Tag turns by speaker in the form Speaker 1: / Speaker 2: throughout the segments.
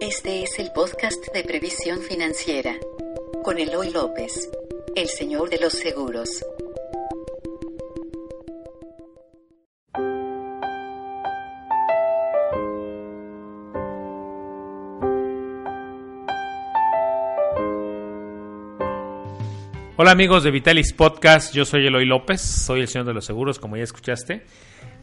Speaker 1: Este es el podcast de previsión financiera con Eloy López, el señor de los seguros.
Speaker 2: Hola amigos de Vitalis Podcast, yo soy Eloy López, soy el señor de los seguros, como ya escuchaste,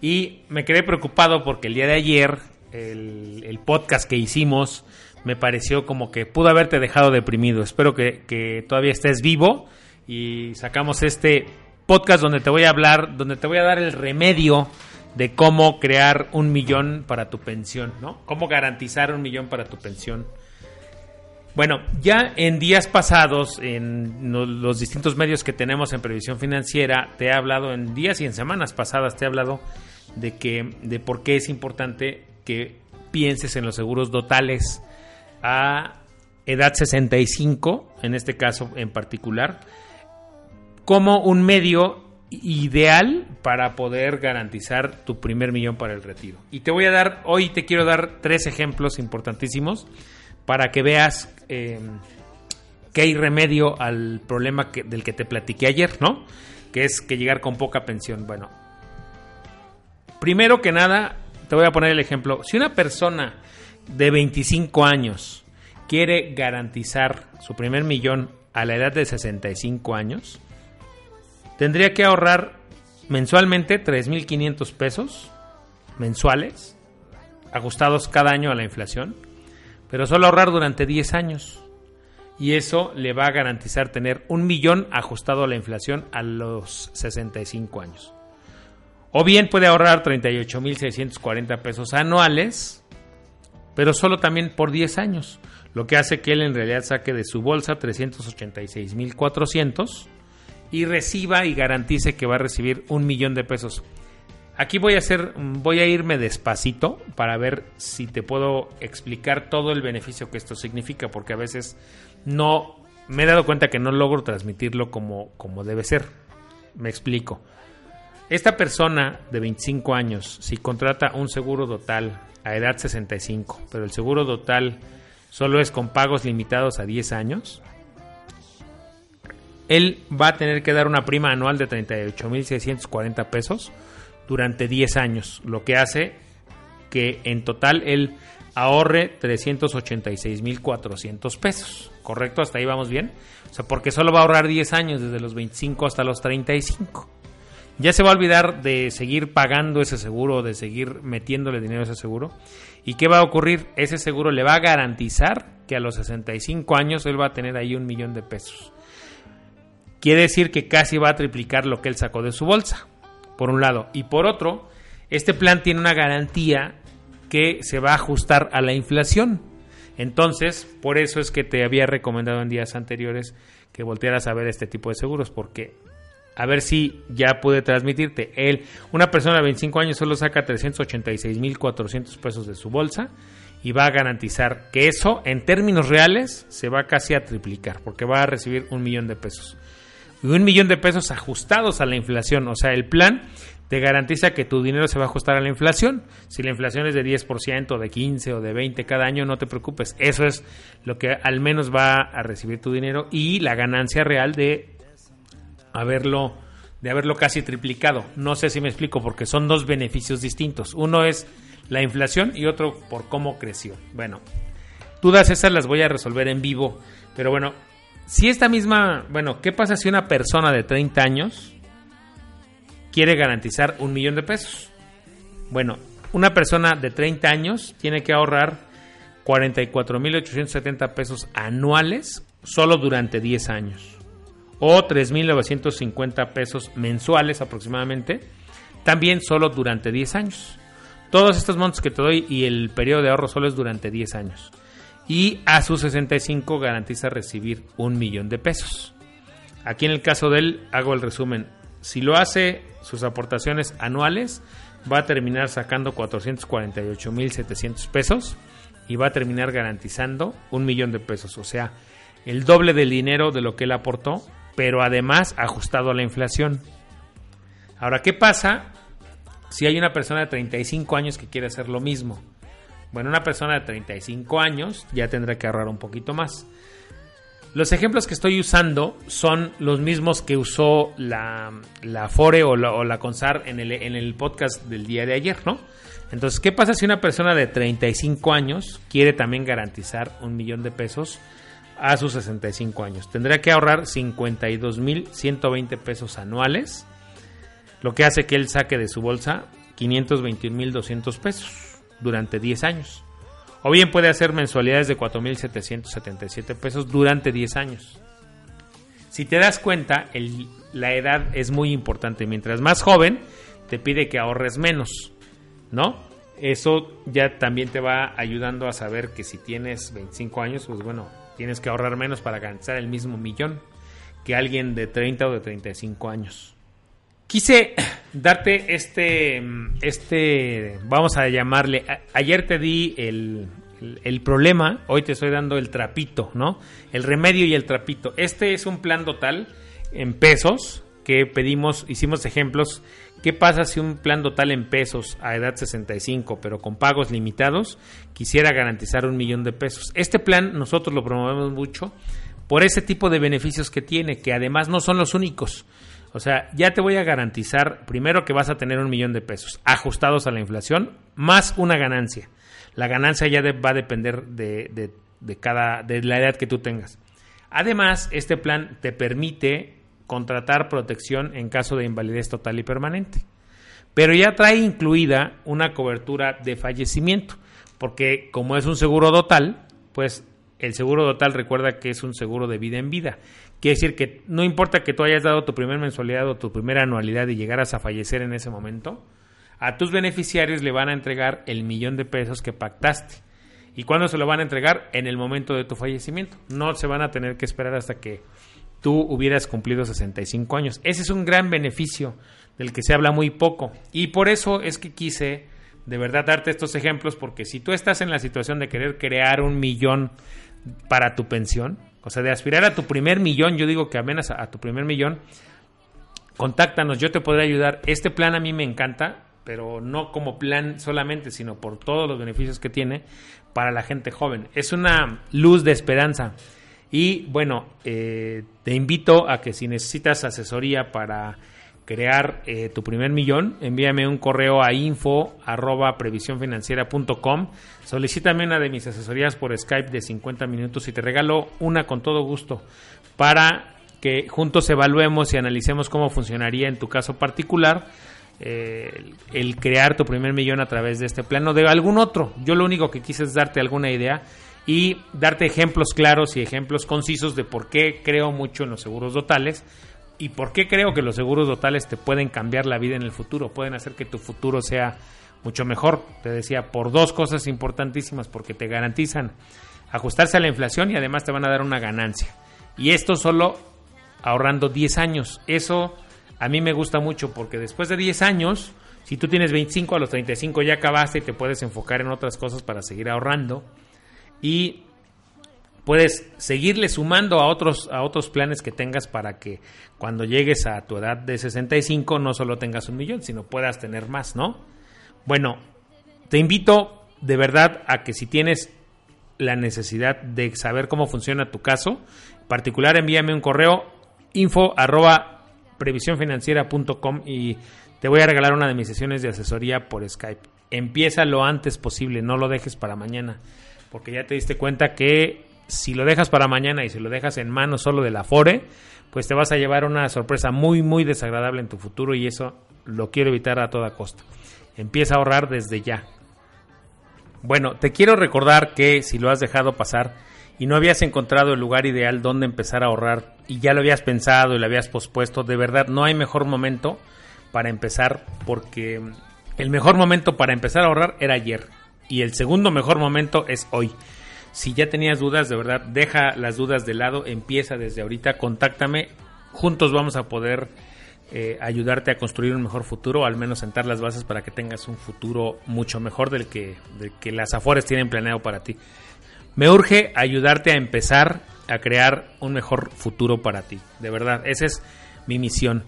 Speaker 2: y me quedé preocupado porque el día de ayer el, podcast que hicimos me pareció como que pudo haberte dejado deprimido. Espero que, todavía estés vivo y sacamos este podcast donde te voy a hablar, donde te voy a dar el remedio de cómo crear un millón para tu pensión, ¿no? Cómo garantizar un millón para tu pensión bueno, ya en días pasados, en los distintos medios que tenemos en previsión financiera, te he hablado en días y en semanas pasadas te he hablado de que de por qué es importante que pienses en los seguros dotales a edad 65, en este caso en particular, como un medio ideal para poder garantizar tu primer millón para el retiro. Y te voy a dar, hoy te quiero dar tres ejemplos importantísimos para que veas eh, que hay remedio al problema del que te platiqué ayer, ¿no? Que es que llegar con poca pensión. Bueno, primero que nada, te voy a poner el ejemplo. Si una persona de 25 años quiere garantizar su primer millón a la edad de 65 años, tendría que ahorrar mensualmente 3.500 pesos mensuales, ajustados cada año a la inflación pero solo ahorrar durante 10 años. Y eso le va a garantizar tener un millón ajustado a la inflación a los 65 años. O bien puede ahorrar 38.640 pesos anuales, pero solo también por 10 años, lo que hace que él en realidad saque de su bolsa 386.400 y reciba y garantice que va a recibir un millón de pesos. Aquí voy a hacer, voy a irme despacito para ver si te puedo explicar todo el beneficio que esto significa, porque a veces no me he dado cuenta que no logro transmitirlo como, como debe ser. Me explico. Esta persona de 25 años, si contrata un seguro total a edad 65, pero el seguro total solo es con pagos limitados a 10 años, él va a tener que dar una prima anual de 38.640 pesos durante 10 años, lo que hace que en total él ahorre 386.400 pesos. ¿Correcto? ¿Hasta ahí vamos bien? O sea, porque solo va a ahorrar 10 años, desde los 25 hasta los 35. Ya se va a olvidar de seguir pagando ese seguro, de seguir metiéndole dinero a ese seguro. ¿Y qué va a ocurrir? Ese seguro le va a garantizar que a los 65 años él va a tener ahí un millón de pesos. Quiere decir que casi va a triplicar lo que él sacó de su bolsa por un lado. Y por otro, este plan tiene una garantía que se va a ajustar a la inflación. Entonces, por eso es que te había recomendado en días anteriores que voltearas a ver este tipo de seguros, porque a ver si ya pude transmitirte. Él, una persona de 25 años solo saca 386.400 pesos de su bolsa y va a garantizar que eso en términos reales se va casi a triplicar, porque va a recibir un millón de pesos y un millón de pesos ajustados a la inflación. O sea, el plan te garantiza que tu dinero se va a ajustar a la inflación. Si la inflación es de 10%, de 15 o de 20 cada año, no te preocupes. Eso es lo que al menos va a recibir tu dinero y la ganancia real de haberlo de haberlo casi triplicado. No sé si me explico porque son dos beneficios distintos. Uno es la inflación y otro por cómo creció. Bueno, dudas esas las voy a resolver en vivo, pero bueno, si esta misma, bueno, ¿qué pasa si una persona de 30 años quiere garantizar un millón de pesos? Bueno, una persona de 30 años tiene que ahorrar 44.870 pesos anuales solo durante 10 años o 3.950 pesos mensuales aproximadamente, también solo durante 10 años. Todos estos montos que te doy y el periodo de ahorro solo es durante 10 años y a sus 65 garantiza recibir un millón de pesos. Aquí en el caso de él hago el resumen. Si lo hace sus aportaciones anuales, va a terminar sacando 448.700 pesos y va a terminar garantizando un millón de pesos. O sea, el doble del dinero de lo que él aportó, pero además ajustado a la inflación. Ahora, ¿qué pasa si hay una persona de 35 años que quiere hacer lo mismo? Bueno, una persona de 35 años ya tendrá que ahorrar un poquito más. Los ejemplos que estoy usando son los mismos que usó la, la Fore o la, Consar en el, en el podcast del día de ayer, ¿no? Entonces, ¿qué pasa si una persona de 35 años quiere también garantizar un millón de pesos a sus 65 años? Tendrá que ahorrar 52.120 pesos anuales, lo que hace que él saque de su bolsa 521.200 pesos durante 10 años. O bien puede hacer mensualidades de 4.777 pesos durante 10 años. Si te das cuenta, la edad es muy importante. Mientras más joven, te pide que ahorres menos, ¿no? Eso ya también te va ayudando a saber que si tienes 25 años, pues bueno, tienes que ahorrar menos para alcanzar el mismo millón que alguien de 30 o de 35 años. Quise darte este, este, vamos a llamarle, ayer te di el, el, problema, hoy te estoy dando el trapito, ¿no? El remedio y el trapito. Este es un plan total en pesos que pedimos, hicimos ejemplos. ¿Qué pasa si un plan total en pesos a edad 65, pero con pagos limitados, quisiera garantizar un millón de pesos? Este plan nosotros lo promovemos mucho por ese tipo de beneficios que tiene, que además no son los únicos. O sea, ya te voy a garantizar primero que vas a tener un millón de pesos ajustados a la inflación, más una ganancia. La ganancia ya va a depender de, de, de, cada, de la edad que tú tengas. Además, este plan te permite contratar protección en caso de invalidez total y permanente. Pero ya trae incluida una cobertura de fallecimiento, porque como es un seguro total, pues el seguro total recuerda que es un seguro de vida en vida. Quiere decir que no importa que tú hayas dado tu primera mensualidad o tu primera anualidad y llegaras a fallecer en ese momento, a tus beneficiarios le van a entregar el millón de pesos que pactaste. ¿Y cuándo se lo van a entregar? En el momento de tu fallecimiento. No se van a tener que esperar hasta que tú hubieras cumplido 65 años. Ese es un gran beneficio del que se habla muy poco. Y por eso es que quise de verdad darte estos ejemplos, porque si tú estás en la situación de querer crear un millón para tu pensión, o sea, de aspirar a tu primer millón, yo digo que apenas a, a tu primer millón, contáctanos, yo te podré ayudar. Este plan a mí me encanta, pero no como plan solamente, sino por todos los beneficios que tiene para la gente joven. Es una luz de esperanza. Y bueno, eh, te invito a que si necesitas asesoría para crear eh, tu primer millón, envíame un correo a info arroba previsiónfinanciera.com. Solicítame una de mis asesorías por Skype de 50 minutos y te regalo una con todo gusto para que juntos evaluemos y analicemos cómo funcionaría en tu caso particular eh, el crear tu primer millón a través de este plan o de algún otro. Yo lo único que quise es darte alguna idea y darte ejemplos claros y ejemplos concisos de por qué creo mucho en los seguros totales y por qué creo que los seguros totales te pueden cambiar la vida en el futuro, pueden hacer que tu futuro sea mucho mejor. Te decía, por dos cosas importantísimas, porque te garantizan ajustarse a la inflación y además te van a dar una ganancia. Y esto solo ahorrando 10 años. Eso a mí me gusta mucho porque después de 10 años, si tú tienes 25 a los 35 ya acabaste y te puedes enfocar en otras cosas para seguir ahorrando y puedes seguirle sumando a otros a otros planes que tengas para que cuando llegues a tu edad de 65 no solo tengas un millón, sino puedas tener más, ¿no? Bueno, te invito de verdad a que si tienes la necesidad de saber cómo funciona tu caso, en particular envíame un correo info arroba previsiónfinanciera.com y te voy a regalar una de mis sesiones de asesoría por Skype. Empieza lo antes posible, no lo dejes para mañana, porque ya te diste cuenta que si lo dejas para mañana y si lo dejas en manos solo de la FORE, pues te vas a llevar una sorpresa muy, muy desagradable en tu futuro y eso lo quiero evitar a toda costa. Empieza a ahorrar desde ya. Bueno, te quiero recordar que si lo has dejado pasar, y no habías encontrado el lugar ideal donde empezar a ahorrar y ya lo habías pensado y lo habías pospuesto, de verdad no hay mejor momento para empezar porque el mejor momento para empezar a ahorrar era ayer y el segundo mejor momento es hoy. Si ya tenías dudas, de verdad, deja las dudas de lado, empieza desde ahorita, contáctame, juntos vamos a poder eh, ayudarte a construir un mejor futuro, al menos sentar las bases para que tengas un futuro mucho mejor del que, del que las Afores tienen planeado para ti. Me urge ayudarte a empezar a crear un mejor futuro para ti. De verdad, esa es mi misión.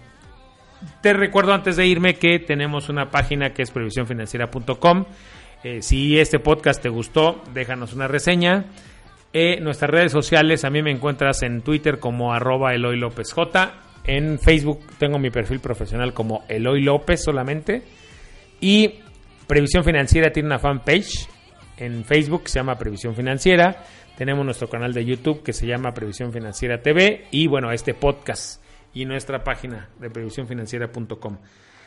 Speaker 2: Te recuerdo antes de irme que tenemos una página que es previsiónfinanciera.com. Eh, si este podcast te gustó, déjanos una reseña. Eh, nuestras redes sociales, a mí me encuentras en Twitter como arroba Eloy López J. En Facebook tengo mi perfil profesional como Eloy López solamente. Y Previsión Financiera tiene una fanpage en Facebook que se llama Previsión Financiera. Tenemos nuestro canal de YouTube que se llama Previsión Financiera TV. Y bueno, este podcast y nuestra página de previsiónfinanciera.com.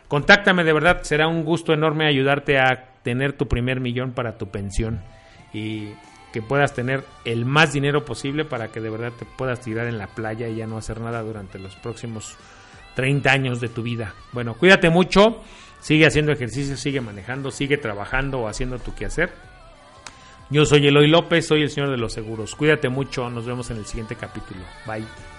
Speaker 2: Contáctame, de verdad, será un gusto enorme ayudarte a tener tu primer millón para tu pensión y que puedas tener el más dinero posible para que de verdad te puedas tirar en la playa y ya no hacer nada durante los próximos 30 años de tu vida. Bueno, cuídate mucho, sigue haciendo ejercicio, sigue manejando, sigue trabajando o haciendo tu quehacer. Yo soy Eloy López, soy el señor de los seguros. Cuídate mucho, nos vemos en el siguiente capítulo. Bye.